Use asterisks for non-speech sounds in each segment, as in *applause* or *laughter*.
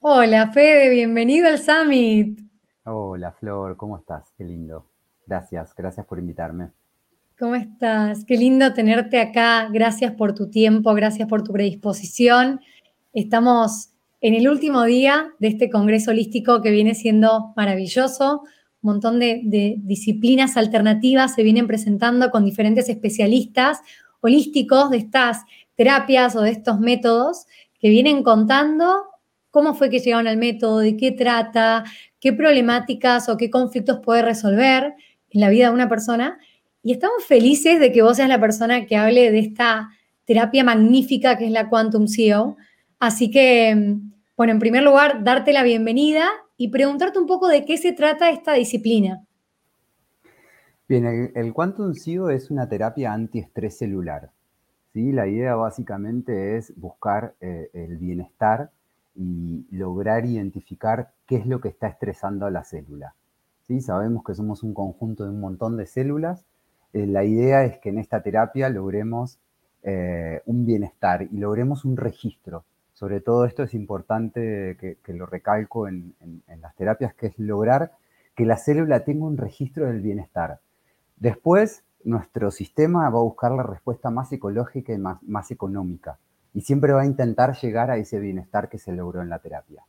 Hola Fede, bienvenido al Summit. Hola Flor, ¿cómo estás? Qué lindo. Gracias, gracias por invitarme. ¿Cómo estás? Qué lindo tenerte acá. Gracias por tu tiempo, gracias por tu predisposición. Estamos en el último día de este Congreso Holístico que viene siendo maravilloso. Un montón de, de disciplinas alternativas se vienen presentando con diferentes especialistas holísticos de estas terapias o de estos métodos que vienen contando cómo fue que llegaron al método, de qué trata, qué problemáticas o qué conflictos puede resolver en la vida de una persona. Y estamos felices de que vos seas la persona que hable de esta terapia magnífica que es la Quantum CEO. Así que, bueno, en primer lugar, darte la bienvenida y preguntarte un poco de qué se trata esta disciplina. Bien, el, Quantum CEO es una terapia antiestrés celular. ¿sí? La idea básicamente es buscar eh, el bienestar y lograr identificar qué es lo que está estresando a la célula. ¿Sí? Sabemos que somos un conjunto de un montón de células. Eh, la idea es que en esta terapia logremos eh, un bienestar y logremos un registro. Sobre todo esto es importante que, lo recalco en, las terapias, que es lograr que la célula tenga un registro del bienestar. Después, nuestro sistema va a buscar la respuesta más ecológica y más económica y siempre va a intentar llegar a ese bienestar que se logró en la terapia.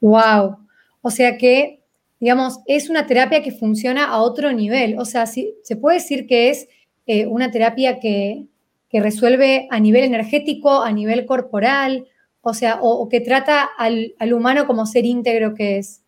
Wow. O sea que, digamos, es una terapia que funciona a otro nivel. O sea, se puede decir que es eh, una terapia que, resuelve a nivel energético, a nivel corporal, o sea, o, que trata al, al humano como ser íntegro que es.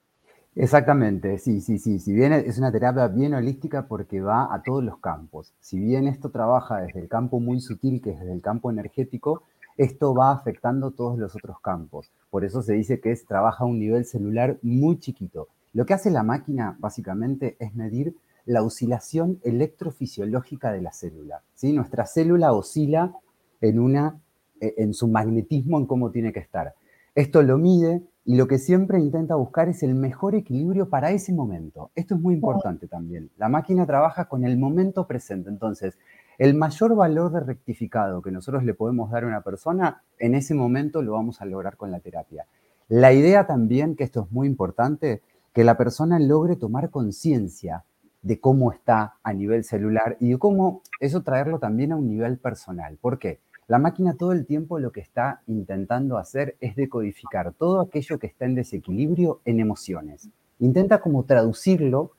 Exactamente, sí, sí, sí. Si bien es una terapia bien holística porque va a todos los campos. Si bien esto trabaja desde el campo muy sutil, que es desde el campo energético, esto va afectando todos los otros campos. Por eso se dice que es, trabaja a un nivel celular muy chiquito. Lo que hace la máquina, básicamente, es medir la oscilación electrofisiológica de la célula. ¿sí? Nuestra célula oscila en, una, e, en su magnetismo, en cómo tiene que estar. Esto lo mide y lo que siempre intenta buscar es el mejor equilibrio para ese momento. Esto es muy importante también. La máquina trabaja con el momento presente. Entonces, el mayor valor de rectificado que nosotros le podemos dar a una persona, en ese momento lo vamos a lograr con la terapia. La idea también, que esto es muy importante, que la persona logre tomar conciencia de cómo está a nivel celular y de cómo eso traerlo también a un nivel personal. ¿Por qué? La máquina todo el tiempo lo que está intentando hacer es decodificar todo aquello que está en desequilibrio en emociones. Intenta como traducirlo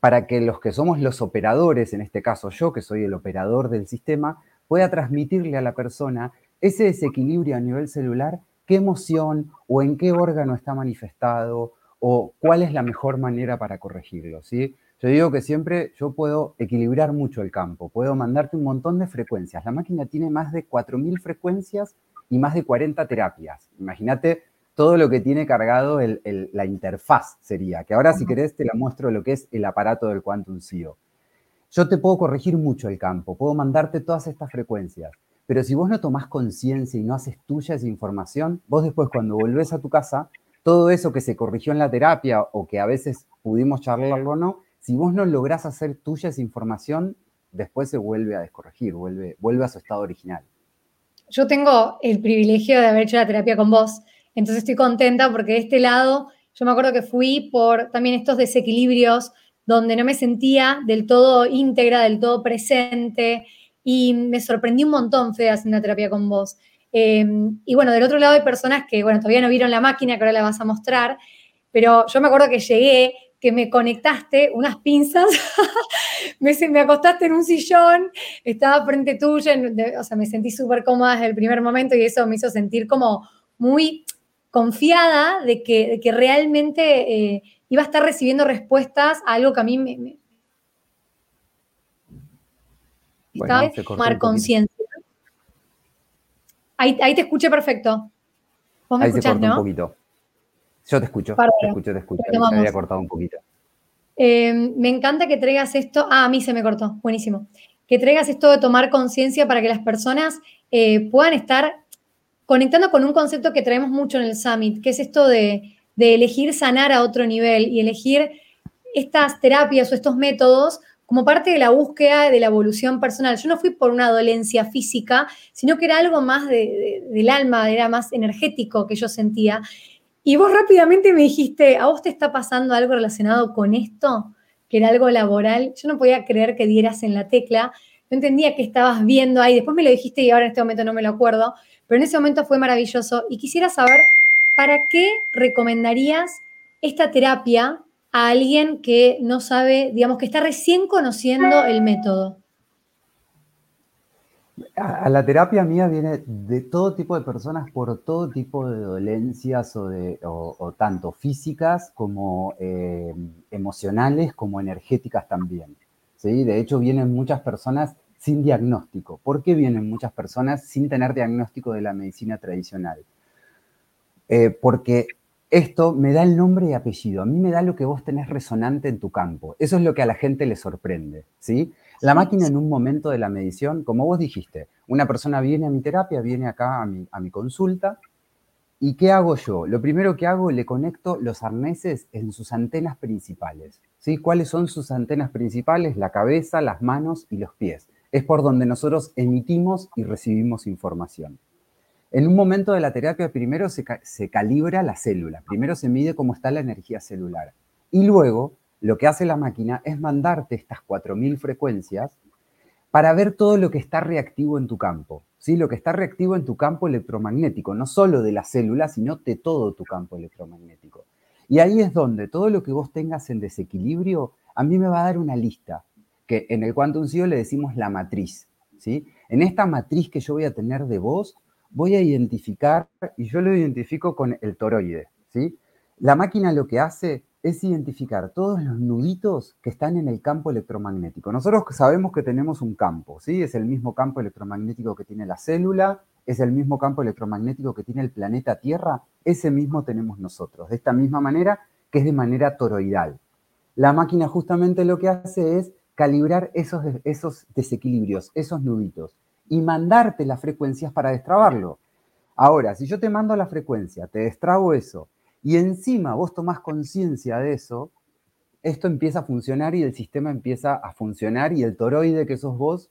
para que los que somos los operadores, en este caso yo, que soy el operador del sistema, pueda transmitirle a la persona ese desequilibrio a nivel celular, qué emoción o en qué órgano está manifestado o cuál es la mejor manera para corregirlo, ¿sí? Yo digo que siempre yo puedo equilibrar mucho el campo, puedo mandarte un montón de frecuencias. La máquina tiene más de 4.000 frecuencias y más de 40 terapias. Imagínate todo lo que tiene cargado la interfaz sería, que ahora si querés te la muestro lo que es el aparato del Quantum CEO. Yo te puedo corregir mucho el campo, puedo mandarte todas estas frecuencias, pero si vos no tomás conciencia y no haces tuya esa información, vos después cuando volvés a tu casa, todo eso que se corrigió en la terapia o que a veces pudimos charlarlo o no, si vos no lográs hacer tuya esa información, después se vuelve a descorregir, vuelve, vuelve a su estado original. Yo tengo el privilegio de haber hecho la terapia con vos, entonces estoy contenta porque de este lado, yo me acuerdo que fui por también estos desequilibrios donde no me sentía del todo íntegra, del todo presente, y me sorprendí un montón, Fede, haciendo la terapia con vos. Em, y bueno, del otro lado hay personas que, bueno, todavía no vieron la máquina, que ahora la vas a mostrar, pero yo me acuerdo que llegué que me conectaste unas pinzas, *laughs* me, me acostaste en un sillón, estaba frente tuyo, o sea, me sentí súper cómoda desde el primer momento y eso me hizo sentir como muy confiada de que, que realmente eh, iba a estar recibiendo respuestas a algo que a mí me... estaba tomar conciencia. Ahí, ahí, te escuché perfecto. ¿Vos me ahí escuchás, no? un poquito. Yo te escucho, te escucho, te escucho. Me había cortado un poquito. Em, me encanta que traigas esto. Ah, a mí se me cortó, buenísimo. Que traigas esto de tomar conciencia para que las personas eh, puedan estar conectando con un concepto que traemos mucho en el Summit, que es esto de, de elegir sanar a otro nivel y elegir estas terapias o estos métodos como parte de la búsqueda de la evolución personal. Yo no fui por una dolencia física, sino que era algo más del alma, era más energético que yo sentía. Y vos rápidamente me dijiste, ¿a vos te está pasando algo relacionado con esto? Que era algo laboral. Yo no podía creer que dieras en la tecla. No entendía qué estabas viendo ahí. Después me lo dijiste y ahora en este momento no me lo acuerdo. Pero en ese momento fue maravilloso. Y quisiera saber, ¿para qué recomendarías esta terapia a alguien que no sabe, digamos, que está recién conociendo el método? A, la terapia mía viene de todo tipo de personas por todo tipo de dolencias o, de, tanto físicas como eh, emocionales como energéticas también. ¿sí? De hecho, vienen muchas personas sin diagnóstico. ¿Por qué vienen muchas personas sin tener diagnóstico de la medicina tradicional? Eh, porque esto me da el nombre y apellido, a mí me da lo que vos tenés resonante en tu campo. Eso es lo que a la gente le sorprende, ¿sí? La máquina en un momento de la medición, como vos dijiste, una persona viene a mi terapia, viene acá a mi, a mi consulta, ¿y qué hago yo? Lo primero que hago, le conecto los arneses en sus antenas principales, ¿sí? ¿Cuáles son sus antenas principales? La cabeza, las manos y los pies. Es por donde nosotros emitimos y recibimos información. En un momento de la terapia, primero se, calibra la célula, primero se mide cómo está la energía celular. Y luego, lo que hace la máquina es mandarte estas 4.000 frecuencias para ver todo lo que está reactivo en tu campo. ¿sí? Lo que está reactivo en tu campo electromagnético, no solo de la célula, sino de todo tu campo electromagnético. Y ahí es donde todo lo que vos tengas en desequilibrio, a mí me va a dar una lista, que en el Quantum CEO le decimos la matriz. ¿sí? En esta matriz que yo voy a tener de vos, voy a identificar, y yo lo identifico con el toroide, ¿sí? La máquina lo que hace es identificar todos los nuditos que están en el campo electromagnético. Nosotros sabemos que tenemos un campo, ¿sí? Es el mismo campo electromagnético que tiene la célula, es el mismo campo electromagnético que tiene el planeta Tierra, ese mismo tenemos nosotros, de esta misma manera que es de manera toroidal. La máquina justamente lo que hace es calibrar esos, esos desequilibrios, esos nuditos y mandarte las frecuencias para destrabarlo. Ahora, si yo te mando la frecuencia, te destrabo eso, y encima vos tomás conciencia de eso, esto empieza a funcionar y el sistema empieza a funcionar y el toroide que sos vos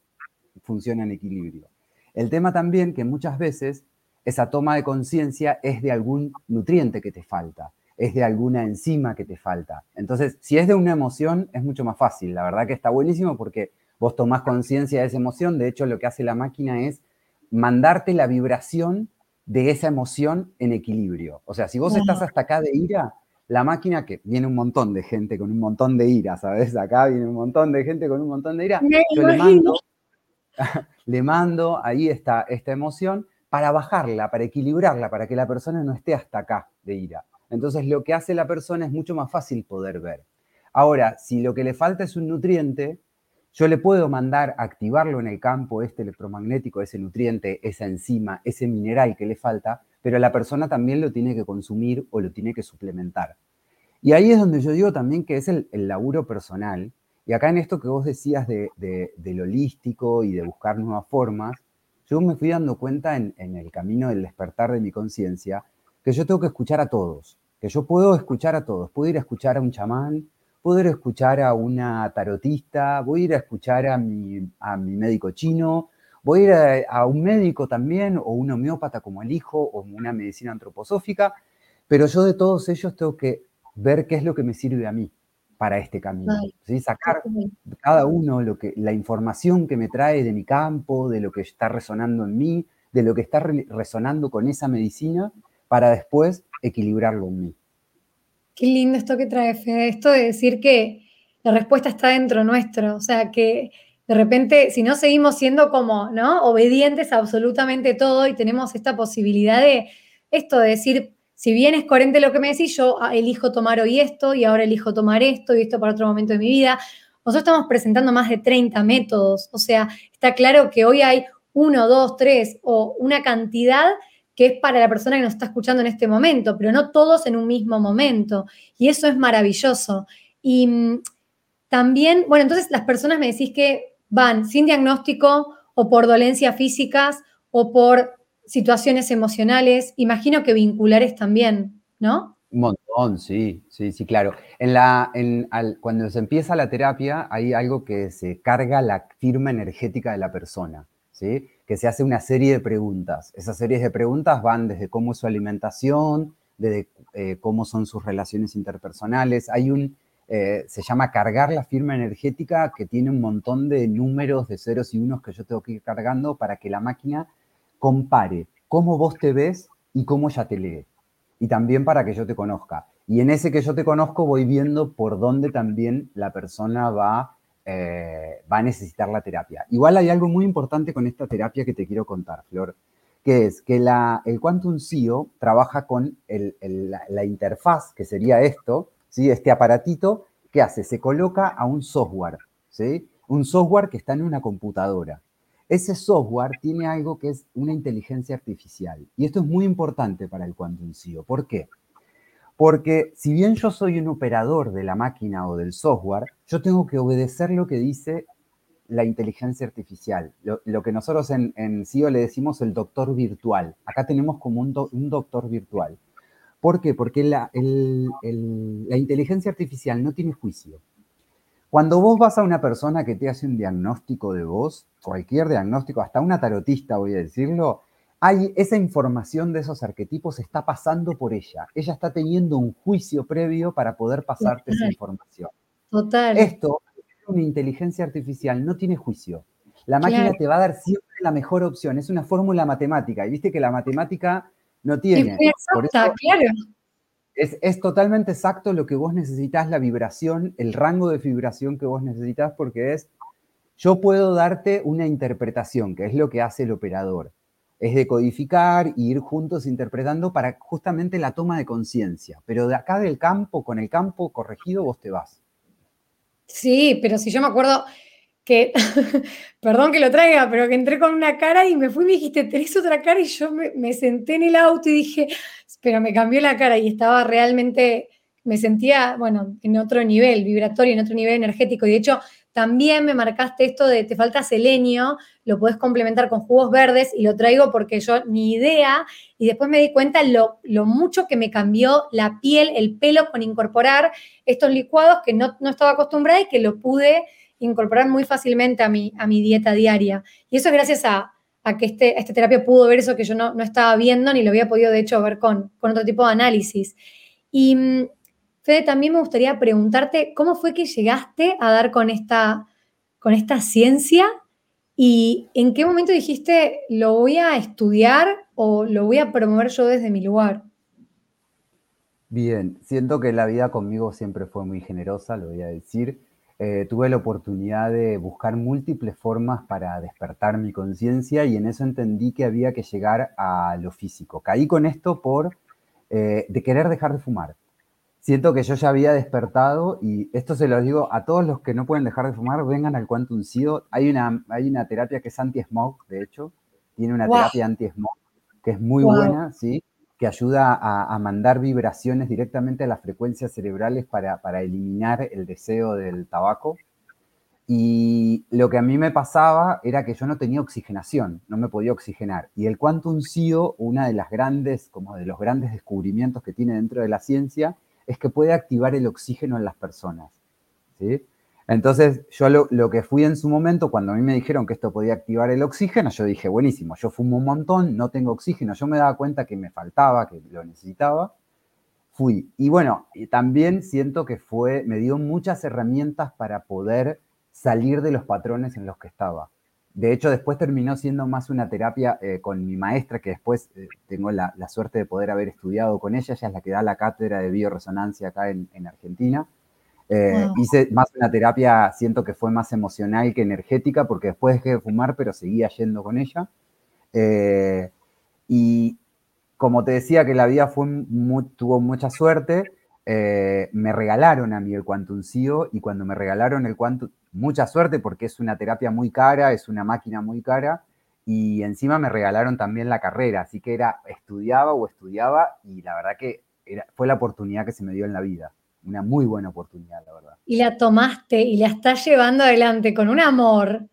funciona en equilibrio. El tema también que muchas veces esa toma de conciencia es de algún nutriente que te falta, es de alguna enzima que te falta. Entonces, si es de una emoción, es mucho más fácil. La verdad que está buenísimo porque vos tomás conciencia de esa emoción, de hecho lo que hace la máquina es mandarte la vibración de esa emoción en equilibrio. O sea, si vos estás hasta acá de ira, la máquina, que viene un montón de gente con un montón de ira, ¿sabes? Acá viene un montón de gente con un montón de ira, yo le mando, *laughs* le mando ahí esta, esta emoción para bajarla, para equilibrarla, para que la persona no esté hasta acá de ira. Entonces lo que hace la persona es mucho más fácil poder ver. Ahora, si lo que le falta es un nutriente, yo le puedo mandar activarlo en el campo, este electromagnético, ese nutriente, esa enzima, ese mineral que le falta, pero la persona también lo tiene que consumir o lo tiene que suplementar. Y ahí es donde yo digo también que es el, laburo personal. Y acá en esto que vos decías de, lo holístico y de buscar nuevas formas, yo me fui dando cuenta en, en el camino del despertar de mi conciencia que yo tengo que escuchar a todos, que yo puedo escuchar a todos. Puedo ir a escuchar a un chamán, puedo ir a escuchar a una tarotista, voy a ir a escuchar a mi, a mi médico chino, voy a ir a, un médico también, o un homeópata como el hijo, o una medicina antroposófica, pero yo de todos ellos tengo que ver qué es lo que me sirve a mí para este camino. Sacar cada uno lo que, la información que me trae de mi campo, de lo que está resonando en mí, de lo que está resonando con esa medicina, para después equilibrarlo en mí. Qué lindo esto que trae Fede, esto de decir que la respuesta está dentro nuestro, o sea, que de repente, si no seguimos siendo como, ¿no? Obedientes a absolutamente todo y tenemos esta posibilidad de esto, de decir, si bien es coherente lo que me decís, yo ah, elijo tomar hoy esto y ahora elijo tomar esto y esto para otro momento de mi vida. Nosotros estamos presentando más de 30 métodos, o sea, está claro que hoy hay uno, dos, tres o una cantidad que es para la persona que nos está escuchando en este momento, pero no todos en un mismo momento. Y eso es maravilloso. Y mm, también, bueno, entonces las personas me decís que van sin diagnóstico o por dolencias físicas o por situaciones emocionales, imagino que vinculares también, ¿no? Un montón, sí, sí, sí, claro. En la, en, cuando se empieza la terapia hay algo que se carga la firma energética de la persona, ¿sí? Que se hace una serie de preguntas. Esas series de preguntas van desde cómo es su alimentación, desde eh, cómo son sus relaciones interpersonales. Hay un, eh, se llama cargar la firma energética que tiene un montón de números de ceros y unos que yo tengo que ir cargando para que la máquina compare cómo vos te ves y cómo ella te lee y también para que yo te conozca. Y en ese que yo te conozco voy viendo por dónde también la persona va, eh, va a necesitar la terapia. Igual hay algo muy importante con esta terapia que te quiero contar, Flor, que es que la, el Quantum CEO trabaja con la, interfaz, que sería esto, ¿sí? este aparatito, que hace? Se coloca a un software, ¿sí? un software que está en una computadora. Ese software tiene algo que es una inteligencia artificial. Y esto es muy importante para el Quantum CEO. ¿Por qué? Porque si bien yo soy un operador de la máquina o del software, yo tengo que obedecer lo que dice la inteligencia artificial. Lo, que nosotros en, en CEO le decimos el doctor virtual. Acá tenemos como un, doctor virtual. ¿Por qué? Porque la, la inteligencia artificial no tiene juicio. Cuando vos vas a una persona que te hace un diagnóstico de vos, cualquier diagnóstico, hasta una tarotista voy a decirlo, hay esa información de esos arquetipos está pasando por ella. Ella está teniendo un juicio previo para poder pasarte esa información. Total. Esto, una inteligencia artificial, no tiene juicio. La máquina te va a dar siempre la mejor opción. Es una fórmula matemática. Y viste que la matemática no tiene. Exacta, claro. Es, totalmente exacto lo que vos necesitas, la vibración, el rango de vibración que vos necesitas, porque es, yo puedo darte una interpretación, que es lo que hace el operador. Es decodificar e ir juntos interpretando para justamente la toma de conciencia. Pero de acá del campo, con el campo corregido, vos te vas. Sí, pero si yo me acuerdo, que, *laughs* perdón que lo traiga, pero que entré con una cara y me fui y me dijiste, tenés otra cara y yo me, senté en el auto y dije, pero me cambió la cara y estaba realmente, me sentía, bueno, en otro nivel vibratorio, en otro nivel energético. Y de hecho, también me marcaste esto de te falta selenio, lo puedes complementar con jugos verdes y lo traigo porque yo ni idea y después me di cuenta lo, lo mucho que me cambió la piel, el pelo con incorporar estos licuados que no, no estaba acostumbrada y que lo pude incorporar muy fácilmente a mi, a mi dieta diaria. Y eso es gracias a, que este, esta terapia pudo ver eso que yo no, estaba viendo ni lo había podido, de hecho, ver con, con otro tipo de análisis. Y mm, Fede, también me gustaría preguntarte, ¿cómo fue que llegaste a dar con esta, con esta ciencia? ¿Y en qué momento dijiste, lo voy a estudiar o lo voy a promover yo desde mi lugar? Bien, siento que la vida conmigo siempre fue muy generosa, lo voy a decir. Eh, tuve la oportunidad de buscar múltiples formas para despertar mi conciencia y en eso entendí que había que llegar a lo físico. Caí con esto por eh, de querer dejar de fumar. Siento que yo ya había despertado y esto se lo digo a todos los que no pueden dejar de fumar, vengan al Quantum CEO. Hay una, hay una terapia que es anti-smog, de hecho, tiene una terapia anti-smog que es muy buena, ¿sí? que ayuda a, mandar vibraciones directamente a las frecuencias cerebrales para, eliminar el deseo del tabaco. Y lo que a mí me pasaba era que yo no tenía oxigenación, no me podía oxigenar. Y el Quantum CIO, una de las grandes, como de los grandes descubrimientos que tiene dentro de la ciencia, es que puede activar el oxígeno en las personas. ¿sí? Entonces, yo lo, que fui en su momento, cuando a mí me dijeron que esto podía activar el oxígeno, yo dije, buenísimo, yo fumo un montón, no tengo oxígeno, yo me daba cuenta que me faltaba, que lo necesitaba, fui. Y bueno, también siento que fue, me dio muchas herramientas para poder salir de los patrones en los que estaba. De hecho, después terminó siendo más una terapia eh, con mi maestra, que después eh, tengo la, suerte de poder haber estudiado con ella. Ella es la que da la cátedra de bioresonancia acá en Argentina. Eh, hice más una terapia, siento que fue más emocional que energética, porque después dejé de fumar, pero seguía yendo con ella. Eh, y como te decía que la vida fue tuvo mucha suerte, eh, me regalaron a mí el Quantum CIO y cuando me regalaron el Quantum, mucha suerte porque es una terapia muy cara, es una máquina muy cara y encima me regalaron también la carrera, así que era estudiaba o estudiaba y la verdad que fue la oportunidad que se me dio en la vida una muy buena oportunidad, la verdad. Y la tomaste y la estás llevando adelante con un amor.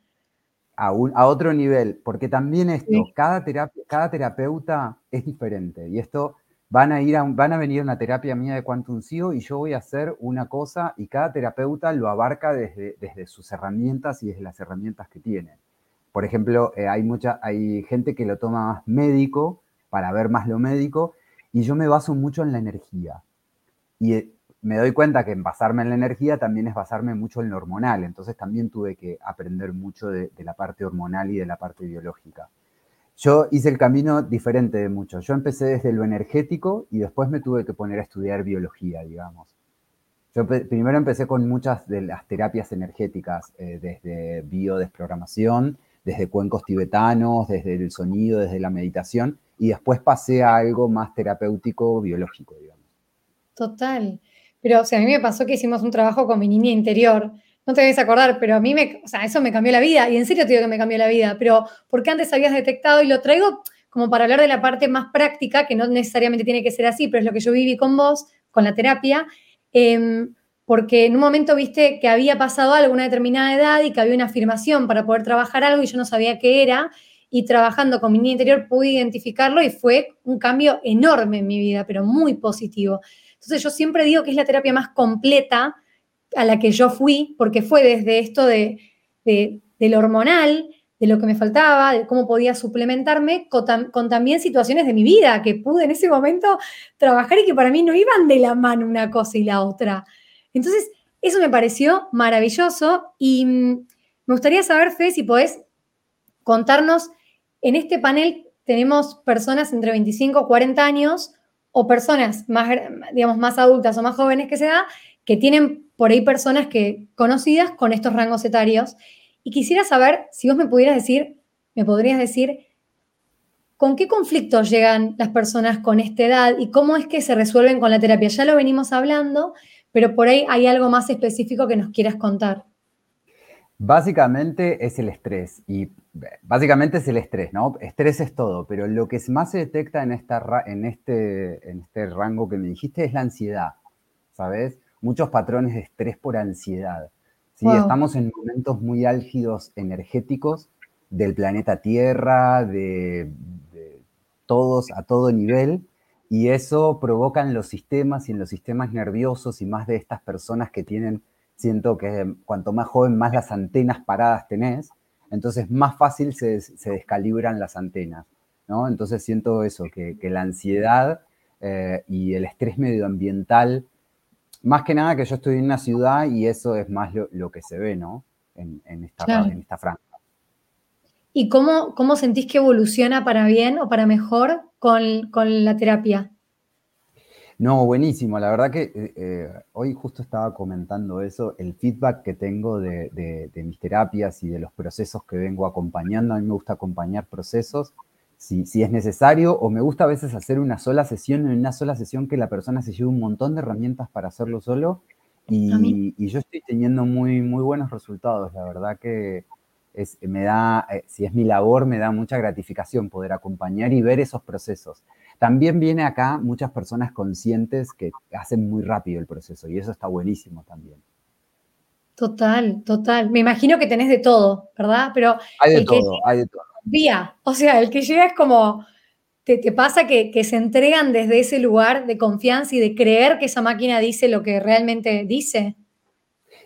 A, a otro nivel, porque también esto, cada, cada terapeuta es diferente y esto van a, ir a, van a venir a una terapia mía de Quantum CEO y yo voy a hacer una cosa y cada terapeuta lo abarca desde, desde sus herramientas y desde las herramientas que tiene. Por ejemplo, eh, hay, mucha, hay gente que lo toma más médico para ver más lo médico y yo me baso mucho en la energía. Y eh, me doy cuenta que en basarme en la energía también es basarme mucho en lo hormonal. Entonces también tuve que aprender mucho de, de la parte hormonal y de la parte biológica. Yo hice el camino diferente de muchos. Yo empecé desde lo energético y después me tuve que poner a estudiar biología, digamos. Yo primero empecé con muchas de las terapias energéticas, eh, desde biodesprogramación, desde cuencos tibetanos, desde el sonido, desde la meditación, y después pasé a algo más terapéutico, biológico, digamos. Total. Pero, o sea, a mí me pasó que hicimos un trabajo con mi niña interior no te debes acordar, pero a mí me, o sea, eso me cambió la vida y en serio te digo que me cambió la vida, pero porque antes habías detectado y lo traigo como para hablar de la parte más práctica, que no necesariamente tiene que ser así, pero es lo que yo viví con vos, con la terapia, em, porque en un momento viste que había pasado algo, una determinada edad y que había una afirmación para poder trabajar algo y yo no sabía qué era, y trabajando con mi niña interior pude identificarlo y fue un cambio enorme en mi vida, pero muy positivo. Entonces yo siempre digo que es la terapia más completa a la que yo fui, porque fue desde esto de, hormonal, de lo que me faltaba, de cómo podía suplementarme, con, también situaciones de mi vida que pude en ese momento trabajar y que para mí no iban de la mano una cosa y la otra. Entonces, eso me pareció maravilloso y mm, me gustaría saber, Fe, si podés contarnos, en este panel tenemos personas entre 25 y 40 años o personas más, digamos, más adultas o más jóvenes que se da, que tienen por ahí personas que conocidas con estos rangos etarios. Y quisiera saber si vos me pudieras decir, me podrías decir, ¿con qué conflictos llegan las personas con esta edad y cómo es que se resuelven con la terapia? Ya lo venimos hablando, pero por ahí hay algo más específico que nos quieras contar. Básicamente es el estrés y básicamente es el estrés, ¿no? Estrés es todo, pero lo que más se detecta en, esta, en, este, en este rango que me dijiste es la ansiedad, ¿sabes? Muchos patrones de estrés por ansiedad. ¿sí? Estamos en momentos muy álgidos energéticos del planeta Tierra, de, todos a todo nivel, y eso provoca en los sistemas y en los sistemas nerviosos y más de estas personas que tienen, siento que cuanto más joven, más las antenas paradas tenés, entonces más fácil se, descalibran las antenas, ¿no? Entonces siento eso, que, la ansiedad eh, y el estrés medioambiental más que nada que yo estoy en una ciudad y eso es más lo, que se ve, ¿no? En, esta, en esta franja. ¿Y cómo, cómo sentís que evoluciona para bien o para mejor con, la terapia? No, buenísimo. La verdad que eh, eh, hoy justo estaba comentando eso, el feedback que tengo de, mis terapias y de los procesos que vengo acompañando. A mí me gusta acompañar procesos si, es necesario, o me gusta a veces hacer una sola sesión, en una sola sesión que la persona se lleve un montón de herramientas para hacerlo solo. Y, yo estoy teniendo muy, muy buenos resultados. La verdad que es, me da, eh, si es mi labor, me da mucha gratificación poder acompañar y ver esos procesos. También viene acá muchas personas conscientes que hacen muy rápido el proceso y eso está buenísimo también. Total, total. Me imagino que tenés de todo, ¿verdad? Pero hay de todo, hay de todo vía. O sea, el que llega es como, te, pasa que, se entregan desde ese lugar de confianza y de creer que esa máquina dice lo que realmente dice.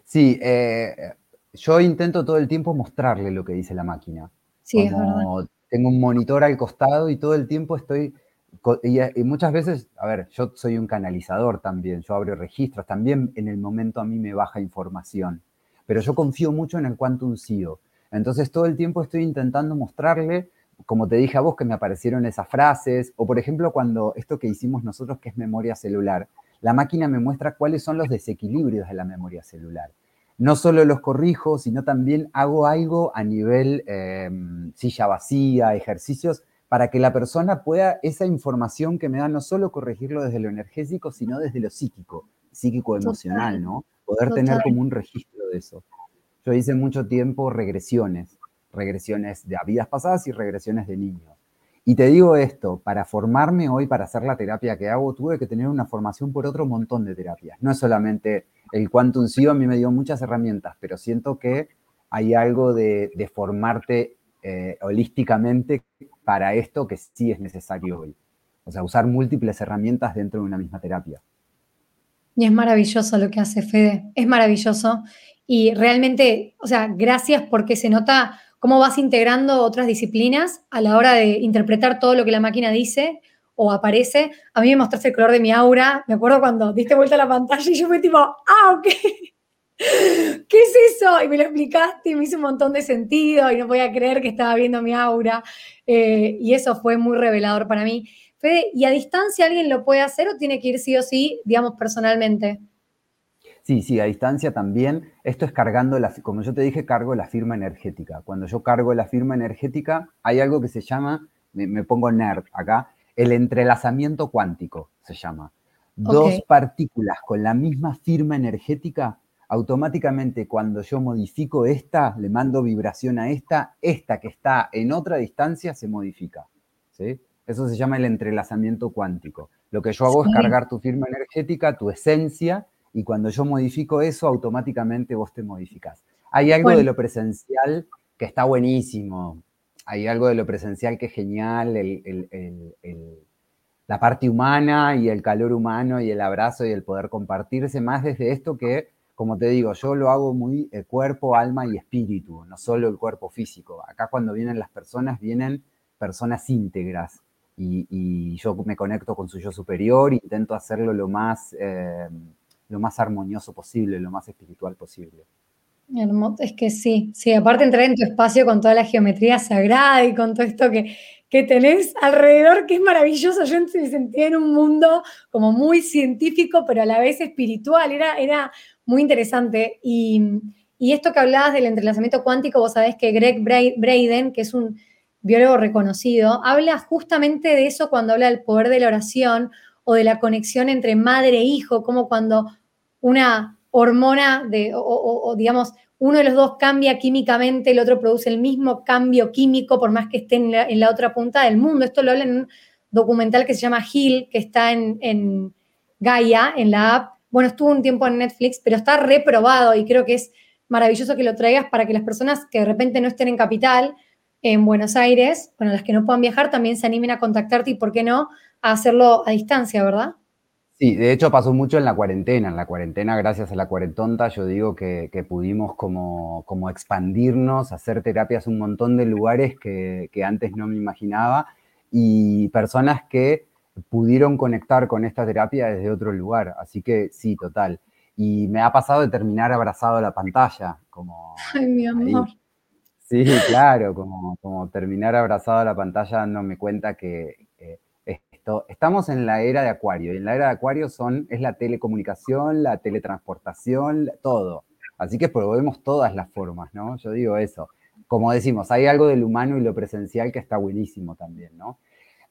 Sí, eh, yo intento todo el tiempo mostrarle lo que dice la máquina. Sí, es verdad. Tengo un monitor al costado y todo el tiempo estoy... Y, y, muchas veces, a ver, yo soy un canalizador también, yo abro registros, también en el momento a mí me baja información, pero yo confío mucho en el Quantum CEO. Entonces todo el tiempo estoy intentando mostrarle, como te dije a vos, que me aparecieron esas frases, o por ejemplo cuando esto que hicimos nosotros, que es memoria celular, la máquina me muestra cuáles son los desequilibrios de la memoria celular. No solo los corrijo, sino también hago algo a nivel em, silla vacía, ejercicios, para que la persona pueda esa información que me da no solo corregirlo desde lo energético, sino desde lo psíquico, psíquico-emocional, ¿no? Poder tener como un registro de eso. Yo hice mucho tiempo regresiones, regresiones de vidas pasadas y regresiones de niños. Y te digo esto, para formarme hoy, para hacer la terapia que hago, tuve que tener una formación por otro montón de terapias. No es solamente el Quantum CEO, a mí me dio muchas herramientas, pero siento que hay algo de, formarte eh, holísticamente para esto que sí es necesario hoy. O sea, usar múltiples herramientas dentro de una misma terapia. Y es maravilloso lo que hace Fede, es maravilloso. Y realmente, o sea, gracias porque se nota cómo vas integrando otras disciplinas a la hora de interpretar todo lo que la máquina dice o aparece. A mí me mostraste el color de mi aura. Me acuerdo cuando diste vuelta a la pantalla y yo fui tipo, ah, ok. *laughs* ¿Qué es eso? Y me lo explicaste y me hizo un montón de sentido y no podía creer que estaba viendo mi aura. Eh, y eso fue muy revelador para mí. Fede, ¿y a distancia alguien lo puede hacer o tiene que ir sí o sí, digamos, personalmente? Sí, sí, a distancia también. Esto es cargando, la, como yo te dije, cargo la firma energética. Cuando yo cargo la firma energética, hay algo que se llama, me, pongo nerd acá, el entrelazamiento cuántico se llama. Dos partículas con la misma firma energética, automáticamente cuando yo modifico esta, le mando vibración a esta, esta que está en otra distancia se modifica. ¿sí? Eso se llama el entrelazamiento cuántico. Lo que yo hago es cargar tu firma energética, tu esencia, y cuando yo modifico eso, automáticamente vos te modificás. Hay algo de lo presencial que está buenísimo, hay algo de lo presencial que es genial, la parte humana y el calor humano y el abrazo y el poder compartirse más desde esto que, como te digo, yo lo hago muy eh, cuerpo, alma y espíritu, no solo el cuerpo físico. Acá cuando vienen las personas, vienen personas íntegras y, yo me conecto con su yo superior, intento hacerlo lo más... Eh, lo más armonioso posible, lo más espiritual posible. Es que sí, sí, aparte entrar en tu espacio con toda la geometría sagrada y con todo esto que, que tenés alrededor, que es maravilloso. Yo me sentía en un mundo como muy científico, pero a la vez espiritual, era, era muy interesante. Y, y esto que hablabas del entrelazamiento cuántico, vos sabés que Greg Braden, que es un biólogo reconocido, habla justamente de eso cuando habla del poder de la oración o de la conexión entre madre e hijo, como cuando una hormona de, o, digamos, uno de los dos cambia químicamente, el otro produce el mismo cambio químico, por más que esté en la, otra punta del mundo. Esto lo habla en un documental que se llama Hill, que está en, Gaia, en la app. Bueno, estuvo un tiempo en Netflix, pero está reprobado y creo que es maravilloso que lo traigas para que las personas que de repente no estén en capital, en Buenos Aires, bueno, las que no puedan viajar, también se animen a contactarte y, ¿por qué no?, hacerlo a distancia, ¿verdad? Sí, de hecho pasó mucho en la cuarentena. En la cuarentena, gracias a la cuarentonta, yo digo que, pudimos como, como, expandirnos, hacer terapias un montón de lugares que, antes no me imaginaba y personas que pudieron conectar con esta terapia desde otro lugar. Así que sí, total. Y me ha pasado de terminar abrazado a la pantalla, como... *laughs* Ay, mi amor. Sí, claro, como, como terminar abrazado a la pantalla dándome cuenta que, estamos en la era de Acuario, y en la era de Acuario son, es la telecomunicación, la teletransportación, todo. Así que probemos todas las formas, ¿no? Yo digo eso. Como decimos, hay algo del humano y lo presencial que está buenísimo también, ¿no?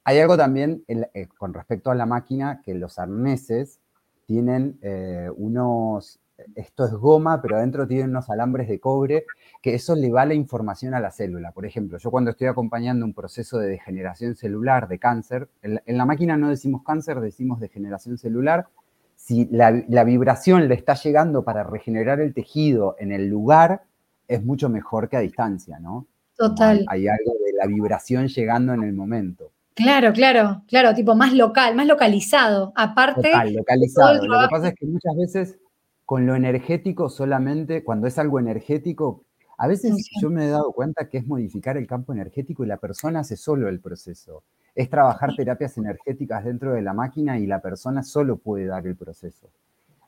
Hay algo también eh, con respecto a la máquina que los arneses tienen eh, unos esto es goma, pero adentro tiene unos alambres de cobre, que eso le va la información a la célula. Por ejemplo, yo cuando estoy acompañando un proceso de degeneración celular, de cáncer, en la, máquina no decimos cáncer, decimos degeneración celular. Si la, vibración le está llegando para regenerar el tejido en el lugar, es mucho mejor que a distancia, ¿no? Total. Hay, algo de la vibración llegando en el momento. Claro, claro, claro, tipo más local, más localizado. Aparte. Total, localizado. Lo que pasa es que muchas veces con lo energético solamente, cuando es algo energético, a veces yo me he dado cuenta que es modificar el campo energético y la persona hace solo el proceso. Es trabajar terapias energéticas dentro de la máquina y la persona solo puede dar el proceso.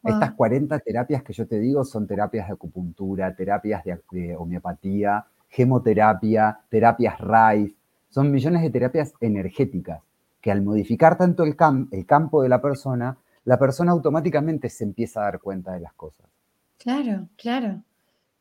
Estas 40 terapias que yo te digo son terapias de acupuntura, terapias de, homeopatía, gemoterapia, terapias RAIF. Son millones de terapias energéticas que al modificar tanto el, el campo de la persona, la persona automáticamente se empieza a dar cuenta de las cosas. Claro, claro.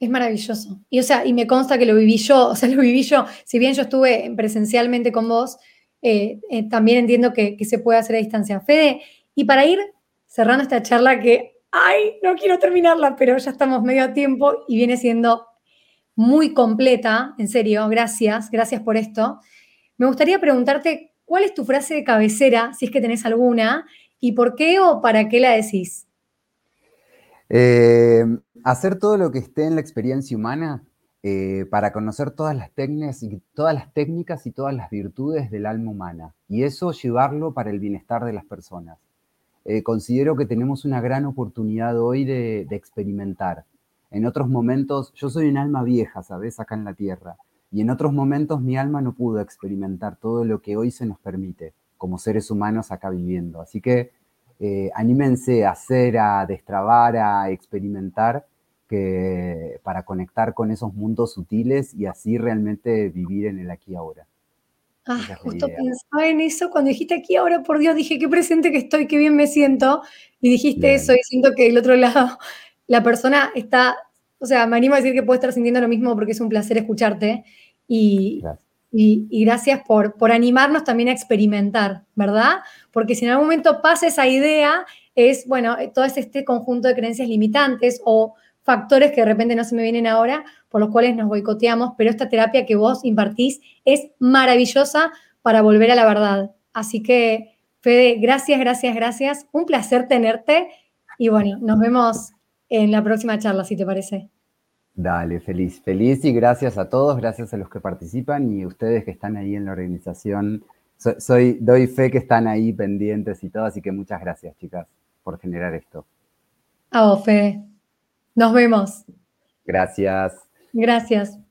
Es maravilloso. Y o sea, y me consta que lo viví yo, o sea, *laughs* lo viví yo. Si bien yo estuve presencialmente con vos, eh, eh, también entiendo que, se puede hacer a distancia. Fede, y para ir cerrando esta charla que, ay, no quiero terminarla, pero ya estamos medio a tiempo y viene siendo muy completa, en serio, gracias, gracias por esto. Me gustaría preguntarte, ¿cuál es tu frase de cabecera, si es que tenés alguna, ¿Y por qué o para qué la decís? Eh, hacer todo lo que esté en la experiencia humana eh, para conocer todas las, técnicas y, todas las técnicas y todas las virtudes del alma humana y eso llevarlo para el bienestar de las personas. Eh, considero que tenemos una gran oportunidad hoy de, experimentar. En otros momentos, yo soy un alma vieja, ¿sabes? Acá en la Tierra. Y en otros momentos mi alma no pudo experimentar todo lo que hoy se nos permite como seres humanos acá viviendo. Así que eh, anímense a hacer, a destrabar, a experimentar que, para conectar con esos mundos sutiles y así realmente vivir en el aquí y ahora. Ah, justo pensaba en eso cuando dijiste aquí ahora, por Dios, dije qué presente que estoy, qué bien me siento. Y dijiste eso y siento que del otro *laughs* lado la persona está, o sea, me animo a decir que puede estar sintiendo lo mismo porque es un placer escucharte. Y gracias, y, gracias por, por animarnos también a experimentar, ¿verdad? Porque si en algún momento pasa esa idea, es, bueno, todo este conjunto de creencias limitantes o factores que de repente no se me vienen ahora, por los cuales nos boicoteamos, pero esta terapia que vos impartís es maravillosa para volver a la verdad. Así que, Fede, gracias, gracias, gracias. Un placer tenerte y bueno, nos vemos en la próxima charla, si te parece. Dale, feliz, feliz y gracias a todos, gracias a los que participan y ustedes que están ahí en la organización. Soy, doy fe que están ahí pendientes y todo, así que muchas gracias, chicas, por generar esto. A vos, Fede. Nos vemos. Gracias. Gracias.